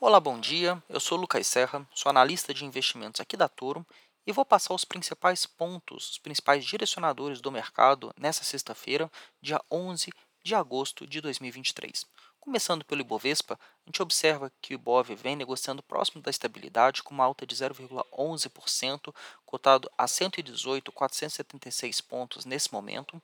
Olá, bom dia. Eu sou Lucas Serra, sou analista de investimentos aqui da Toro e vou passar os principais pontos, os principais direcionadores do mercado nessa sexta-feira, dia 11 de agosto de 2023. Começando pelo Ibovespa, a gente observa que o Ibov vem negociando próximo da estabilidade com uma alta de 0,11%, cotado a 118.476 pontos nesse momento.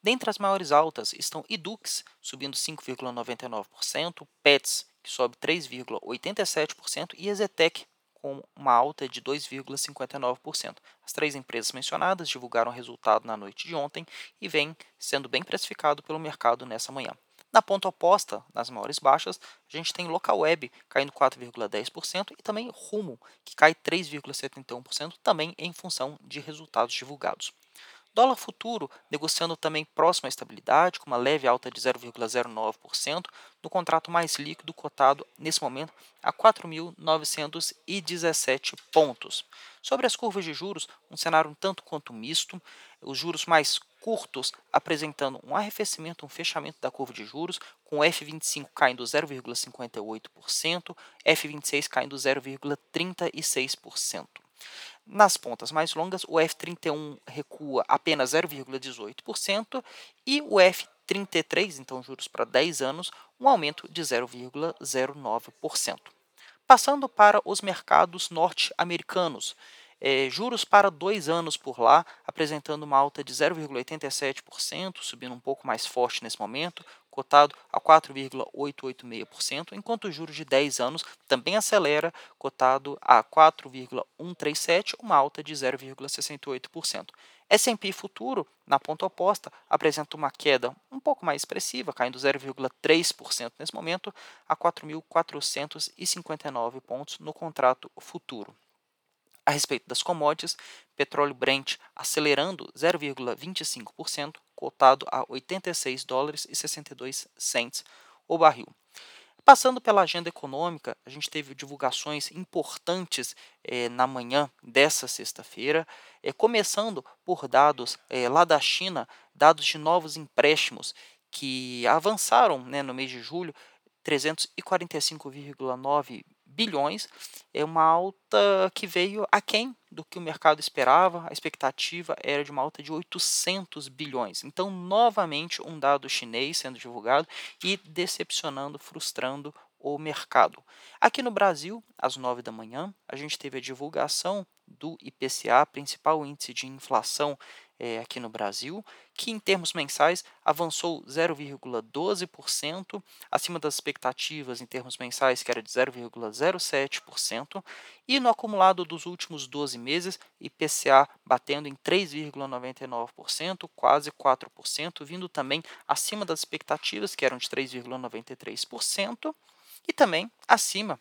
Dentre as maiores altas estão Edux, subindo 5,99%, Pets, que sobe 3,87%, e Ezetec, com uma alta de 2,59%. As três empresas mencionadas divulgaram o resultado na noite de ontem e vem sendo bem precificado pelo mercado nessa manhã. Na ponta oposta, nas maiores baixas, a gente tem Local Web caindo 4,10% e também Rumo, que cai 3,71%, também em função de resultados divulgados. Dólar futuro negociando também próximo à estabilidade, com uma leve alta de 0,09%, no contrato mais líquido cotado nesse momento a 4.917 pontos. Sobre as curvas de juros, um cenário um tanto quanto misto, os juros mais curtos apresentando um arrefecimento, um fechamento da curva de juros, com o F25 caindo 0,58%, F26 caindo 0,36%. Nas pontas mais longas, o F31 recua apenas 0,18% e o F33, então juros para 10 anos, um aumento de 0,09%. Passando para os mercados norte-americanos, é, juros para dois anos por lá, apresentando uma alta de 0,87%, subindo um pouco mais forte nesse momento, cotado a 4,886%, enquanto o juros de 10 anos também acelera, cotado a 4,137%, uma alta de 0,68%. S&P futuro, na ponta oposta, apresenta uma queda um pouco mais expressiva, caindo 0,3% nesse momento, a 4.459 pontos no contrato futuro. A respeito das commodities, petróleo Brent acelerando 0,25%, cotado a 86 dólares e 62 cents o barril. Passando pela agenda econômica, a gente teve divulgações importantes eh, na manhã dessa sexta-feira, eh, começando por dados eh, lá da China, dados de novos empréstimos que avançaram né, no mês de julho, 345,9 bilhões, é uma alta que veio aquém do que o mercado esperava, a expectativa era de uma alta de 800 bilhões. Então, novamente, um dado chinês sendo divulgado e decepcionando, frustrando o mercado. Aqui no Brasil, às 9 da manhã, a gente teve a divulgação do IPCA, principal índice de inflação é, aqui no Brasil, que em termos mensais avançou 0,12%, acima das expectativas em termos mensais, que era de 0,07%, e no acumulado dos últimos 12 meses, IPCA batendo em 3,99%, quase 4%, vindo também acima das expectativas, que eram de 3,93%, e também acima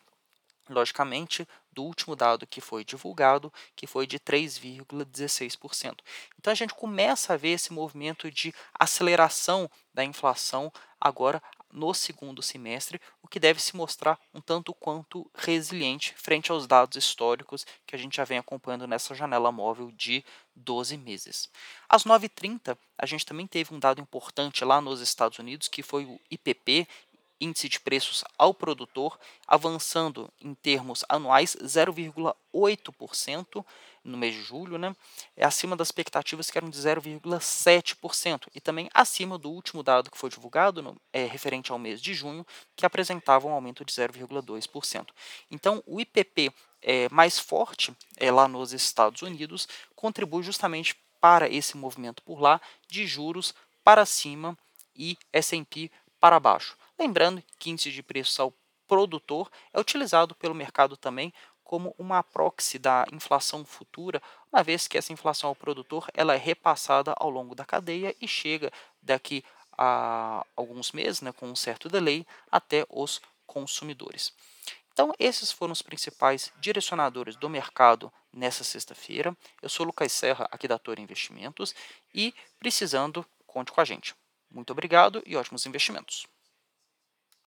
logicamente, do último dado que foi divulgado, que foi de 3,16%. Então a gente começa a ver esse movimento de aceleração da inflação agora no segundo semestre, o que deve se mostrar um tanto quanto resiliente frente aos dados históricos que a gente já vem acompanhando nessa janela móvel de 12 meses. Às 9h30, a gente também teve um dado importante lá nos Estados Unidos, que foi o IPP, índice de preços ao produtor, avançando em termos anuais 0,8% no mês de julho, né? é acima das expectativas que eram de 0,7% e também acima do último dado que foi divulgado, no, é, referente ao mês de junho, que apresentava um aumento de 0,2%. Então, o IPP é, mais forte é, lá nos Estados Unidos contribui justamente para esse movimento por lá de juros para cima e S&P para baixo. Lembrando que índice de preços ao produtor é utilizado pelo mercado também como uma proxy da inflação futura, uma vez que essa inflação ao produtor ela é repassada ao longo da cadeia e chega daqui a alguns meses, né, com um certo delay, até os consumidores. Então, esses foram os principais direcionadores do mercado nessa sexta-feira. Eu sou Lucas Serra, aqui da Torre Investimentos, e precisando, conte com a gente. Muito obrigado e ótimos investimentos.